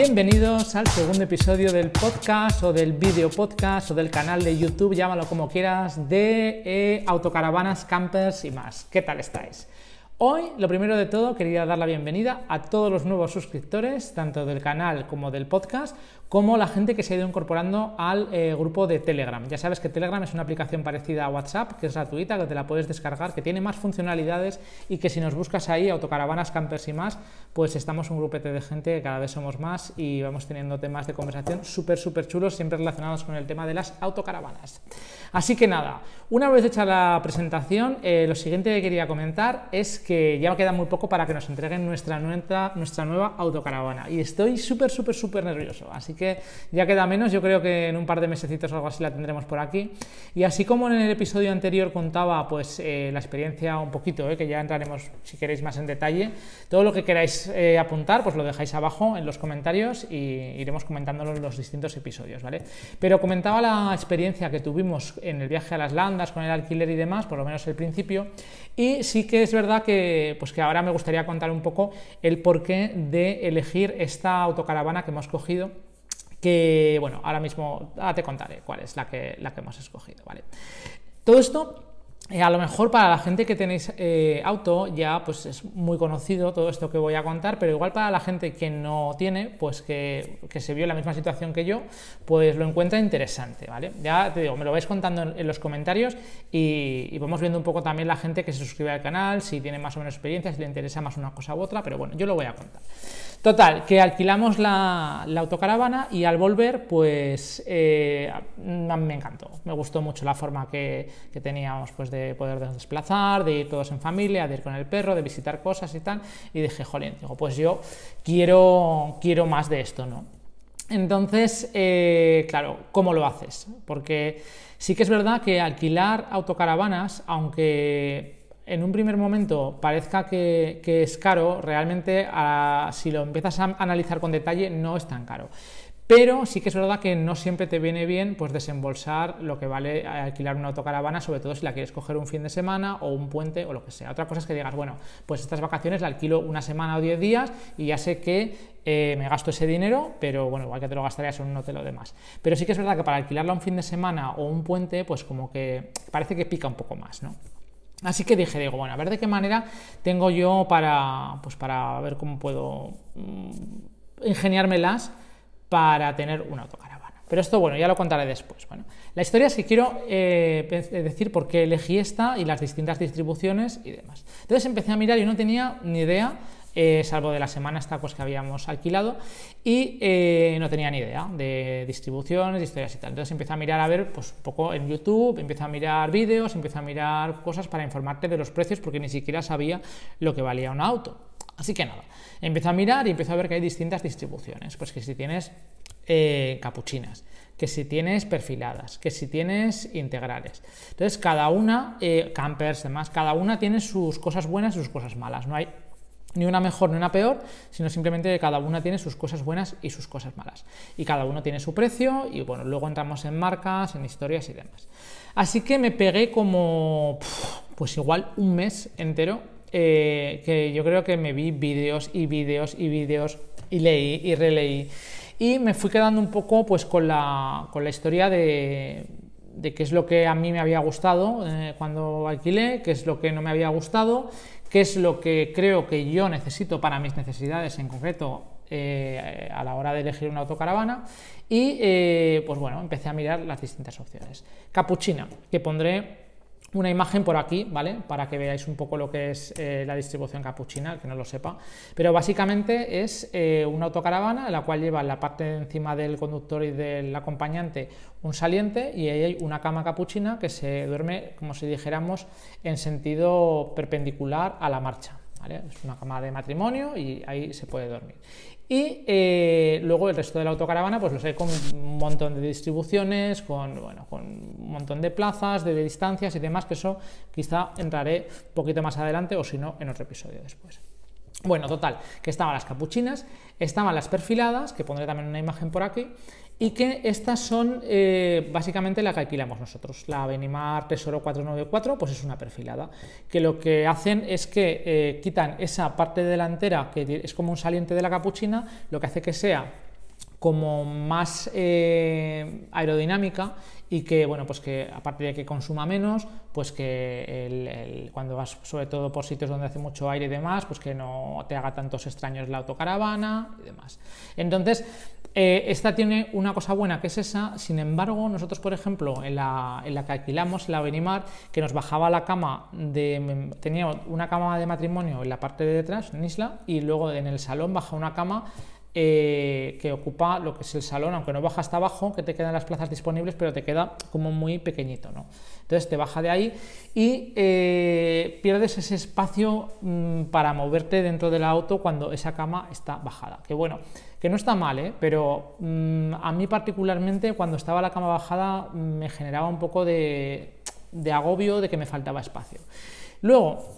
Bienvenidos al segundo episodio del podcast o del video podcast o del canal de YouTube, llámalo como quieras, de eh, autocaravanas, campers y más. ¿Qué tal estáis? Hoy, lo primero de todo, quería dar la bienvenida a todos los nuevos suscriptores, tanto del canal como del podcast, como la gente que se ha ido incorporando al eh, grupo de Telegram. Ya sabes que Telegram es una aplicación parecida a WhatsApp, que es gratuita, que te la puedes descargar, que tiene más funcionalidades y que si nos buscas ahí, autocaravanas, campers y más, pues estamos un grupete de gente, cada vez somos más y vamos teniendo temas de conversación súper, súper chulos, siempre relacionados con el tema de las autocaravanas. Así que nada, una vez hecha la presentación, eh, lo siguiente que quería comentar es que ya queda muy poco para que nos entreguen nuestra, nuestra, nuestra nueva autocaravana. Y estoy súper, súper, súper nervioso. Así que ya queda menos. Yo creo que en un par de mesecitos o algo así la tendremos por aquí. Y así como en el episodio anterior contaba pues eh, la experiencia un poquito, eh, que ya entraremos si queréis más en detalle, todo lo que queráis eh, apuntar, pues lo dejáis abajo en los comentarios y iremos comentándolo en los distintos episodios, ¿vale? Pero comentaba la experiencia que tuvimos en el viaje a las landas con el alquiler y demás, por lo menos el principio. Y sí que es verdad que pues que ahora me gustaría contar un poco el porqué de elegir esta autocaravana que hemos cogido que bueno, ahora mismo te contaré cuál es la que, la que hemos escogido, ¿vale? Todo esto eh, a lo mejor para la gente que tenéis eh, auto ya pues es muy conocido todo esto que voy a contar, pero igual para la gente que no tiene, pues que, se vio en la misma situación que yo, pues lo encuentra interesante, ¿vale? Ya te digo, me lo vais contando en, los comentarios y, vamos viendo un poco también la gente que se suscribe al canal, si tiene más o menos experiencia, si le interesa más una cosa u otra, pero bueno, yo lo voy a contar. Total, que alquilamos la, autocaravana y al volver, pues eh, me encantó. Me gustó mucho la forma que, teníamos pues, de poder desplazar, de ir todos en familia, de ir con el perro, de visitar cosas y tal. Y dije, jolín, digo, pues yo quiero, quiero más de esto, ¿no? Entonces, eh, claro, ¿cómo lo haces? Porque sí que es verdad que alquilar autocaravanas, aunque en un primer momento parezca que, es caro, realmente ah, si lo empiezas a analizar con detalle no es tan caro. Pero sí que es verdad que no siempre te viene bien pues, desembolsar lo que vale alquilar una autocaravana, sobre todo si la quieres coger un fin de semana o un puente o lo que sea. Otra cosa es que digas, bueno, pues estas vacaciones la alquilo una semana o diez días y ya sé que eh, me gasto ese dinero, pero bueno, igual que te lo gastarías en un hotel o demás. Pero sí que es verdad que para alquilarla un fin de semana o un puente, pues como que parece que pica un poco más, ¿no? Así que dije, digo, bueno, a ver de qué manera tengo yo para, pues para ver cómo puedo mm, ingeniármelas para tener una autocaravana. Pero esto, bueno, ya lo contaré después. Bueno, la historia es que quiero eh, decir por qué elegí esta y las distintas distribuciones y demás. Entonces empecé a mirar y no tenía ni idea eh, salvo de la semana esta pues, que habíamos alquilado, y eh, no tenía ni idea de distribuciones, de historias y tal. Entonces empecé a mirar a ver pues, un poco en YouTube, empecé a mirar vídeos, empecé a mirar cosas para informarte de los precios, porque ni siquiera sabía lo que valía un auto. Así que nada, empecé a mirar y empecé a ver que hay distintas distribuciones. Pues que si tienes eh, capuchinas, que si tienes perfiladas, que si tienes integrales. Entonces, cada una, campers, demás, cada una tiene sus cosas buenas y sus cosas malas. No hay ni una mejor ni una peor, sino simplemente cada una tiene sus cosas buenas y sus cosas malas. Y cada uno tiene su precio y bueno, luego entramos en marcas, en historias y demás. Así que me pegué como, pues igual un mes entero, eh, que yo creo que me vi vídeos y vídeos y vídeos y leí y releí. Y me fui quedando un poco pues con la, con la historia de, de qué es lo que a mí me había gustado eh, cuando alquilé, qué es lo que no me había gustado qué es lo que creo que yo necesito para mis necesidades en concreto eh, a la hora de elegir una autocaravana y pues bueno, empecé a mirar las distintas opciones. Capuchina, que pondré una imagen por aquí, ¿vale? Para que veáis un poco lo que es eh, la distribución capuchina, el que no lo sepa. Pero básicamente es eh, una autocaravana en la cual lleva en la parte de encima del conductor y del acompañante un saliente y ahí hay una cama capuchina que se duerme, como si dijéramos, en sentido perpendicular a la marcha. Es una cama de matrimonio y ahí se puede dormir. Y eh, luego el resto de la autocaravana, pues lo sé con un montón de distribuciones, con, bueno, con un montón de plazas, de distancias y demás, que eso quizá entraré un poquito más adelante o si no, en otro episodio después. Bueno, total, que estaban las capuchinas, estaban las perfiladas, que pondré también una imagen por aquí, y que estas son eh, básicamente la que alquilamos nosotros. La Benimar Tesoro 494 pues es una perfilada, que lo que hacen es que eh, quitan esa parte delantera que es como un saliente de la capuchina, lo que hace que sea como más eh, aerodinámica y que, bueno, pues que aparte de que consuma menos, pues que cuando vas sobre todo por sitios donde hace mucho aire y demás, pues que no te haga tantos extraños la autocaravana y demás. Entonces, eh, esta tiene una cosa buena que es esa, sin embargo, nosotros, por ejemplo, en la, en la que alquilamos, la Benimar, que nos bajaba la cama, de, tenía una cama de matrimonio en la parte de detrás, en Isla, y luego en el salón baja una cama eh, que ocupa lo que es el salón, aunque no baja hasta abajo, que te quedan las plazas disponibles, pero te queda como muy pequeñito. ¿no? Entonces te baja de ahí y eh, pierdes ese espacio mm, para moverte dentro del auto cuando esa cama está bajada. Que bueno, que no está mal, ¿eh? pero mm, a mí particularmente cuando estaba la cama bajada mm, me generaba un poco de, de agobio de que me faltaba espacio. Luego,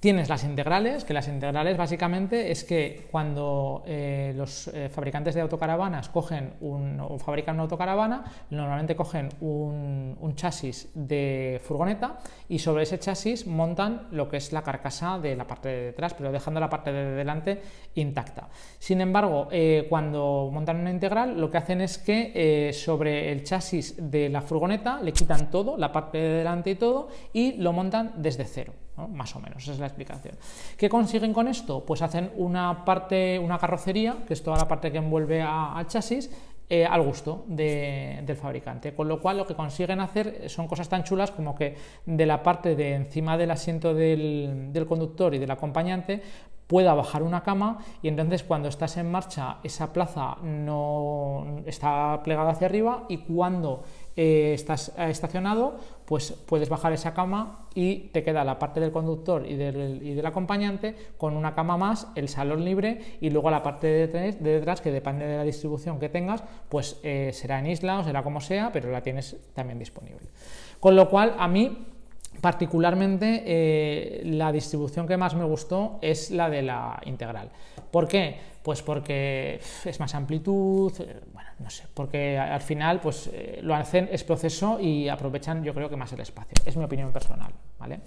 Tienes las integrales, que las integrales básicamente es que cuando eh, los eh, fabricantes de autocaravanas cogen un, o fabrican una autocaravana, normalmente cogen un, chasis de furgoneta y sobre ese chasis montan lo que es la carcasa de la parte de detrás, pero dejando la parte de delante intacta. Sin embargo, eh, cuando montan una integral, lo que hacen es que sobre el chasis de la furgoneta le quitan todo, la parte de delante y todo, y lo montan desde cero. Más o menos, esa es la explicación. ¿Qué consiguen con esto? Pues hacen una parte, una carrocería, que es toda la parte que envuelve al chasis, eh, al gusto del fabricante. Con lo cual lo que consiguen hacer son cosas tan chulas como que de la parte de encima del asiento del, del conductor y del acompañante pueda bajar una cama y entonces cuando estás en marcha esa plaza no está plegada hacia arriba y cuando eh, estás eh, estacionado pues puedes bajar esa cama y te queda la parte del conductor y del, acompañante con una cama más, el salón libre y luego la parte de detrás, que depende de la distribución que tengas pues eh, será en isla o será como sea pero la tienes también disponible. Con lo cual a mí Particularmente eh, la distribución que más me gustó es la de la integral. ¿Por qué? Pues porque es más amplitud, eh, bueno, no sé, porque al final pues eh, lo hacen es proceso y aprovechan yo creo que más el espacio. Es mi opinión personal, ¿vale?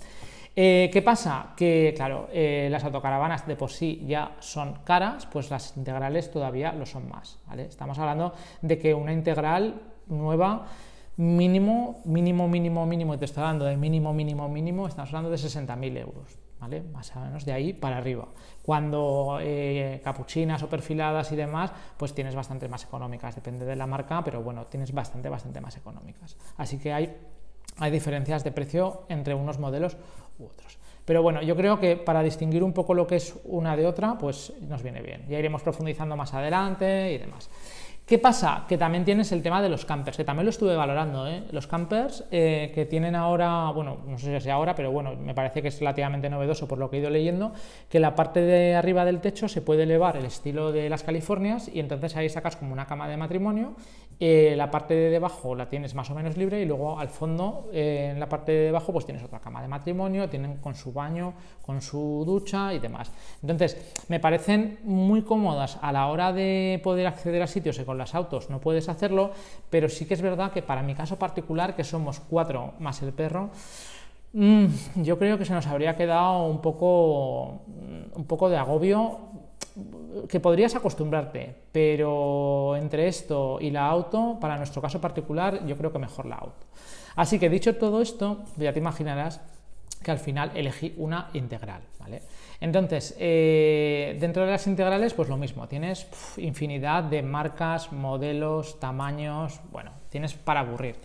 ¿Qué pasa? Que, claro, las autocaravanas de por sí ya son caras, pues las integrales todavía lo son más, ¿vale? Estamos hablando de que una integral nueva mínimo, mínimo, mínimo, mínimo, te estoy hablando de mínimo, mínimo, mínimo, estamos hablando de 60.000 euros, ¿vale? Más o menos de ahí para arriba. Cuando eh, capuchinas o perfiladas y demás, pues tienes bastante más económicas, depende de la marca, pero bueno, tienes bastante, bastante más económicas. Así que hay, hay diferencias de precio entre unos modelos u otros. Pero bueno, yo creo que para distinguir un poco lo que es una de otra, pues nos viene bien. Ya iremos profundizando más adelante y demás. ¿Qué pasa? Que también tienes el tema de los campers, que también lo estuve valorando. ¿eh? Los campers eh, que tienen ahora, bueno, no sé si es ahora, pero bueno, me parece que es relativamente novedoso por lo que he ido leyendo, que la parte de arriba del techo se puede elevar el estilo de las Californias y entonces ahí sacas como una cama de matrimonio, eh, la parte de debajo la tienes más o menos libre y luego al fondo, en la parte de debajo, pues tienes otra cama de matrimonio, tienen con su baño, con su ducha y demás. Entonces, me parecen muy cómodas a la hora de poder acceder a sitios con las autos no puedes hacerlo, pero sí que es verdad que para mi caso particular, que somos cuatro más el perro, mm, yo creo que se nos habría quedado un poco, un poco de agobio que podrías acostumbrarte, pero entre esto y la auto, para nuestro caso particular, yo creo que mejor la auto. Así que dicho todo esto, ya te imaginarás que al final elegí una integral. ¿vale? Entonces, eh, dentro de las integrales, pues lo mismo, tienes infinidad de marcas, modelos, tamaños, bueno, tienes para aburrir.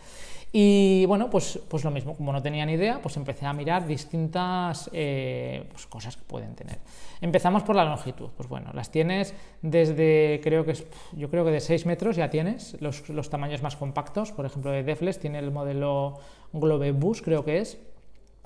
Y bueno, pues, pues lo mismo, como no tenía ni idea, pues empecé a mirar distintas eh, pues cosas que pueden tener. Empezamos por la longitud, pues bueno, las tienes desde, creo que es, yo creo que de 6 metros ya tienes los, tamaños más compactos, por ejemplo de Deflex tiene el modelo Globebus, creo que es,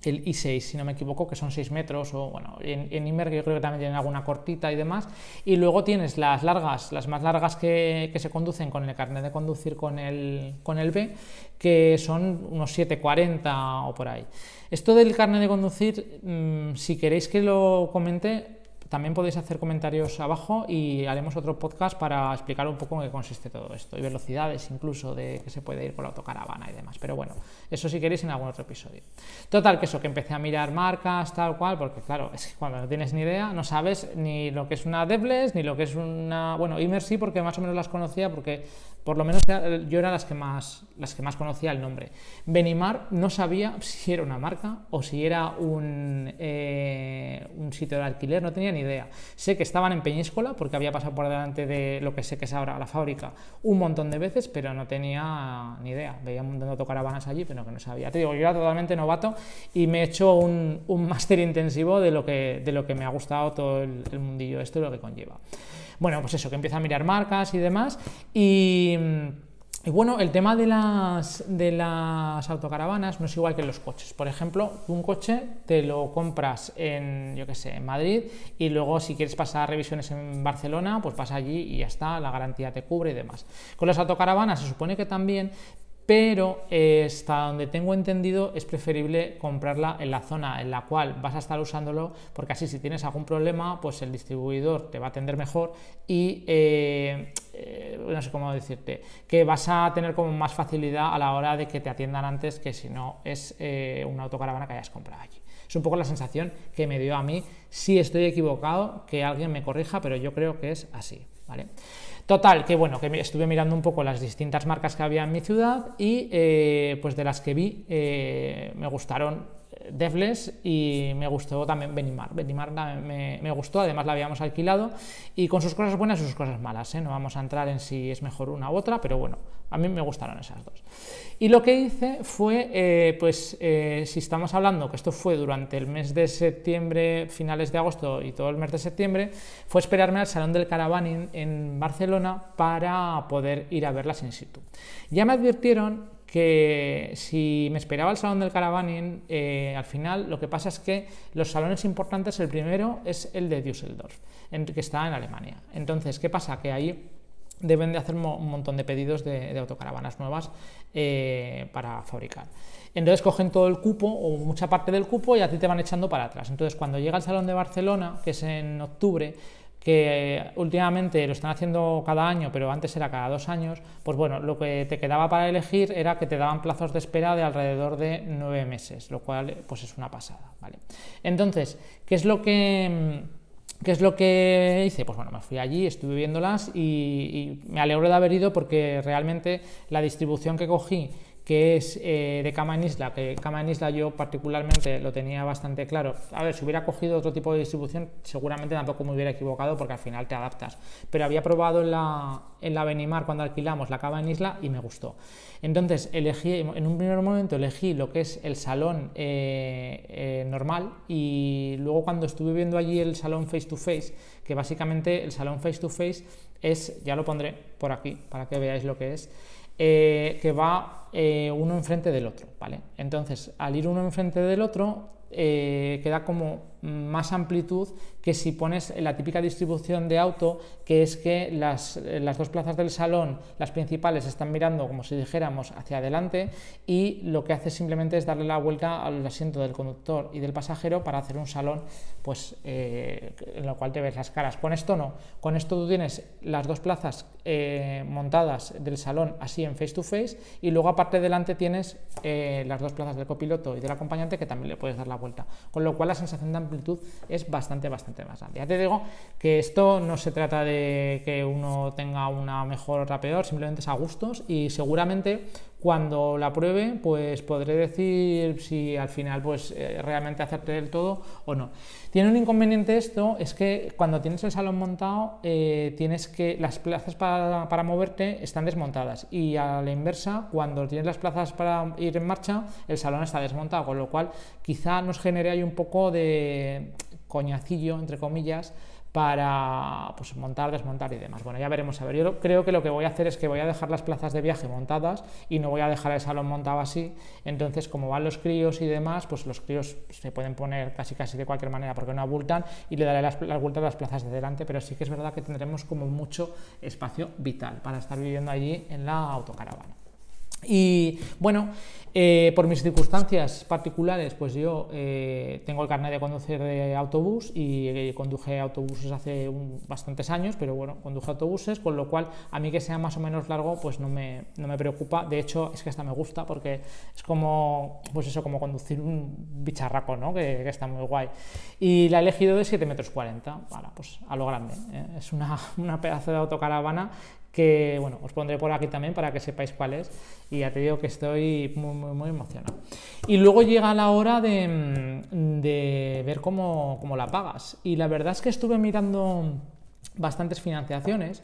el i6, si no me equivoco, que son 6 metros, o bueno, en, en Imer yo creo que también tienen alguna cortita y demás, y luego tienes las largas, las más largas que, se conducen con el carnet de conducir con el, con el B, que son unos 740 o por ahí. Esto del carnet de conducir, mm, si queréis que lo comente, también podéis hacer comentarios abajo y haremos otro podcast para explicar un poco en qué consiste todo esto y velocidades incluso de que se puede ir por la autocaravana y demás. Pero bueno, eso si queréis en algún otro episodio. Total, que eso, que empecé a mirar marcas, tal cual, porque claro, es que cuando no tienes ni idea, no sabes ni lo que es una Devless, ni lo que es una. Bueno, Imer sí, porque más o menos las conocía, porque por lo menos yo era las que más, las que más conocía el nombre. Benimar no sabía si era una marca o si era un, eh, un sitio de alquiler, no tenía ni idea. Sé que estaban en Peñíscola, porque había pasado por delante de lo que sé que es ahora la fábrica un montón de veces, pero no tenía ni idea. Veía un montón de autocaravanas allí, pero que no sabía. Te digo, yo era totalmente novato y me he hecho un, un máster intensivo de lo, que, de lo que me ha gustado todo el, el mundillo esto y lo que conlleva. Bueno, pues eso, que empieza a mirar marcas y demás. Y. bueno, el tema de las, de las autocaravanas no es igual que los coches. Por ejemplo, un coche te lo compras en, yo qué sé, en Madrid y luego si quieres pasar revisiones en Barcelona, pues vas allí y ya está, la garantía te cubre y demás. Con las autocaravanas se supone que también, pero eh, hasta donde tengo entendido es preferible comprarla en la zona en la cual vas a estar usándolo, porque así si tienes algún problema, pues el distribuidor te va a atender mejor y eh, eh, no sé cómo decirte, que vas a tener como más facilidad a la hora de que te atiendan antes que si no es una autocaravana que hayas comprado allí. Es un poco la sensación que me dio a mí. Si estoy equivocado, que alguien me corrija, pero yo creo que es así. ¿vale? Total, que bueno, que estuve mirando un poco las distintas marcas que había en mi ciudad y eh, pues de las que vi eh, me gustaron eh, Devless y me gustó también Benimar. Benimar me, gustó, además la habíamos alquilado y con sus cosas buenas y sus cosas malas. No vamos a entrar en si es mejor una u otra, pero bueno, a mí me gustaron esas dos. Y lo que hice fue, pues si estamos hablando que esto fue durante el mes de septiembre, finales de agosto y todo el mes de septiembre, fue esperarme al Salón del Caravaning en Barcelona para poder ir a verlas in situ. Ya me advirtieron que si me esperaba el salón del caravaning, eh, al final lo que pasa es que los salones importantes, el primero es el de Düsseldorf, que está en Alemania. Entonces, ¿qué pasa? Que ahí deben de hacer un montón de pedidos de, autocaravanas nuevas eh, para fabricar. Entonces cogen todo el cupo o mucha parte del cupo y a ti te van echando para atrás. Entonces cuando llega el Salón de Barcelona, que es en octubre, que últimamente lo están haciendo cada año, pero antes era cada dos años, pues bueno, lo que te quedaba para elegir era que te daban plazos de espera de alrededor de nueve meses, lo cual pues es una pasada, ¿vale? Entonces, ¿qué es lo que... ¿Qué es lo que hice? Pues bueno, me fui allí, estuve viéndolas y, y me alegro de haber ido porque realmente la distribución que cogí que es eh, de Cama en Isla, que Cama en Isla yo particularmente lo tenía bastante claro. A ver, si hubiera cogido otro tipo de distribución, seguramente tampoco me hubiera equivocado porque al final te adaptas. Pero había probado en la, en la Benimar cuando alquilamos la Cama en Isla y me gustó. Entonces, elegí, en un primer momento elegí lo que es el salón eh, eh, normal y luego cuando estuve viendo allí el salón face to face, que básicamente el salón face to face es, ya lo pondré por aquí para que veáis lo que es, que va eh, uno enfrente del otro, ¿vale? Entonces, al ir uno enfrente del otro, eh, queda como más amplitud que si pones la típica distribución de auto, que es que las, las, dos plazas del salón, las principales, están mirando, como si dijéramos, hacia adelante y lo que hace simplemente es darle la vuelta al asiento del conductor y del pasajero para hacer un salón pues, eh, en lo cual te ves las caras. Con esto no, con esto tú tienes las dos plazas eh, montadas del salón así en face to face y luego aparte delante tienes eh, las dos plazas del copiloto y del acompañante que también le puedes dar la vuelta, con lo cual la sensación de amplitud es bastante, bastante más grande. Ya te digo que esto no se trata de que uno tenga una mejor o otra peor, simplemente es a gustos y seguramente cuando la pruebe pues podré decir si al final pues eh, realmente hacerte del todo o no. Tiene un inconveniente esto, es que cuando tienes el salón montado eh, tienes que las plazas para, para, moverte están desmontadas y a la inversa cuando tienes las plazas para ir en marcha el salón está desmontado, con lo cual quizá nos genere ahí un poco de coñacillo entre comillas para pues, montar, desmontar y demás. Bueno, ya veremos a ver. Yo creo que lo que voy a hacer es que voy a dejar las plazas de viaje montadas y no voy a dejar el salón montado así. Entonces, como van los críos y demás, pues los críos se pueden poner casi casi de cualquier manera porque no abultan y le daré las, las vueltas a las plazas de delante, pero sí que es verdad que tendremos como mucho espacio vital para estar viviendo allí en la autocaravana. Y bueno, eh, por mis circunstancias particulares, pues yo eh, tengo el carnet de conducir de autobús y eh, conduje autobuses hace bastantes años, pero bueno, conduje autobuses, con lo cual a mí que sea más o menos largo, pues no me, no me preocupa. De hecho, es que hasta me gusta porque es como, pues eso, como conducir un bicharraco, ¿no? Que, está muy guay. Y la he elegido de 7 metros 40, bueno, pues a lo grande. Es una, una pedazo de autocaravana que bueno, os pondré por aquí también para que sepáis cuál es y ya te digo que estoy muy, muy, emocionado. Y luego llega la hora de, de ver cómo, cómo, la pagas y la verdad es que estuve mirando bastantes financiaciones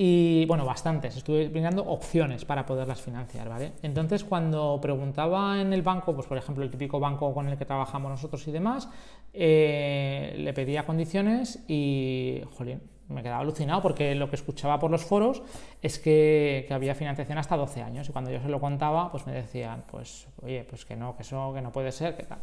y bueno, bastantes, estuve mirando opciones para poderlas financiar, ¿vale? Entonces cuando preguntaba en el banco, pues por ejemplo el típico banco con el que trabajamos nosotros y demás, eh, le pedía condiciones y, jolín, me quedaba alucinado porque lo que escuchaba por los foros es que, había financiación hasta 12 años y cuando yo se lo contaba pues me decían pues oye pues que no que eso que no puede ser que tal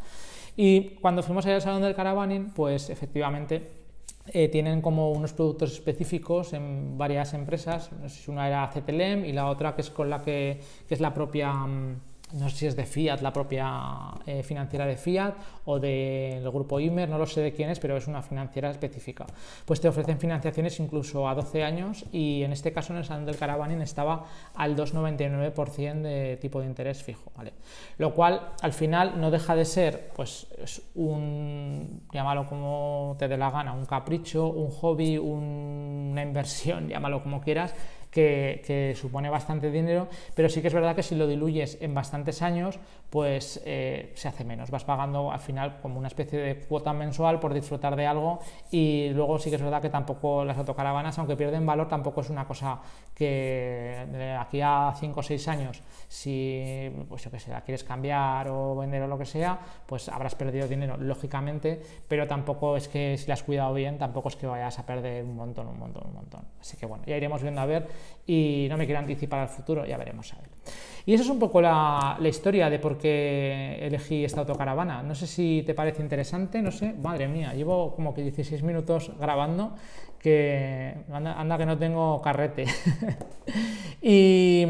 y cuando fuimos al salón del caravaning pues efectivamente eh, tienen como unos productos específicos en varias empresas. Una era CTLM y la otra que es con la que, que es la propia mm, no sé si es de Fiat, la propia eh, financiera de Fiat o del grupo Imer, no lo sé de quién es, pero es una financiera específica. Pues te ofrecen financiaciones incluso a 12 años y en este caso en el salón del Caravaning estaba al 2,99% de tipo de interés fijo. Lo cual al final no deja de ser, pues es un, llámalo como te dé la gana, un capricho, un hobby, una inversión, llámalo como quieras, que, supone bastante dinero, pero sí que es verdad que si lo diluyes en bastantes años, pues eh, se hace menos. Vas pagando al final como una especie de cuota mensual por disfrutar de algo y luego sí que es verdad que tampoco las autocaravanas, aunque pierden valor, tampoco es una cosa que de aquí a 5 o 6 años, si pues yo que sé, la quieres cambiar o vender o lo que sea, pues habrás perdido dinero, lógicamente, pero tampoco es que si la has cuidado bien, tampoco es que vayas a perder un montón, un montón, un montón. Así que bueno, ya iremos viendo a ver y no me quiero anticipar al futuro, ya veremos a ver. Y esa es un poco la, historia de por qué elegí esta autocaravana. No sé si te parece interesante, no sé, madre mía, llevo como que 16 minutos grabando, que anda que no tengo carrete. y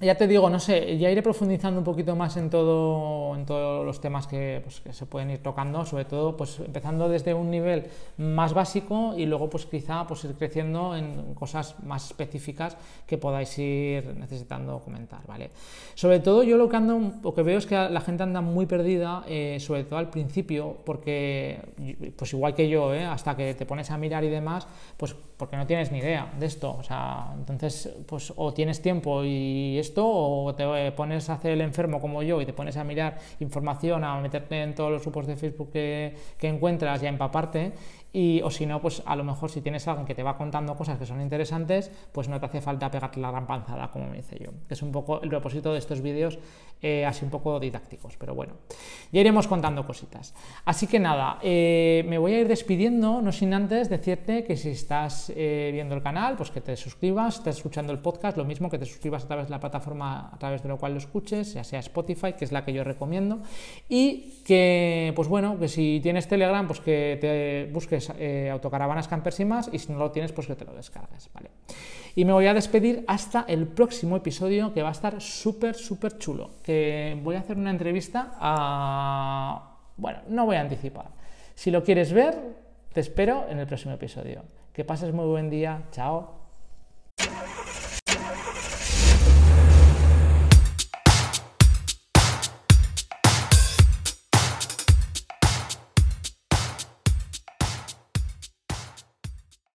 ya te digo, no sé, ya iré profundizando un poquito más en todo, en todos los temas que, pues, que, se pueden ir tocando, sobre todo, pues empezando desde un nivel más básico y luego, pues quizá, pues ir creciendo en cosas más específicas que podáis ir necesitando comentar, ¿vale? Sobre todo, yo lo que ando, lo que veo es que la gente anda muy perdida, eh, sobre todo al principio, porque, pues igual que yo, ¿eh? hasta que te pones a mirar y demás, pues porque no tienes ni idea de esto, o sea, entonces, pues o tienes tiempo y esto, o te pones a hacer el enfermo como yo y te pones a mirar información, a meterte en todos los grupos de Facebook que, que encuentras y a empaparte y, o si no, pues a lo mejor si tienes alguien que te va contando cosas que son interesantes, pues no te hace falta pegarte la gran panzada, como me hice yo. Es un poco el propósito de estos vídeos, eh, así un poco didácticos, pero bueno, ya iremos contando cositas. Así que nada, eh, me voy a ir despidiendo, no sin antes decirte que si estás eh, viendo el canal, pues que te suscribas, estás escuchando el podcast, lo mismo que te suscribas a través de la plataforma a través de lo cual lo escuches, ya sea Spotify, que es la que yo recomiendo, y que, pues bueno, que si tienes Telegram, pues que te eh, autocaravanas, campers y más, y si no lo tienes, pues que te lo descargues, ¿vale? Y me voy a despedir hasta el próximo episodio que va a estar súper, súper chulo, que voy a hacer una entrevista a... Bueno, no voy a anticipar. Si lo quieres ver, te espero en el próximo episodio. Que pases muy buen día. Chao.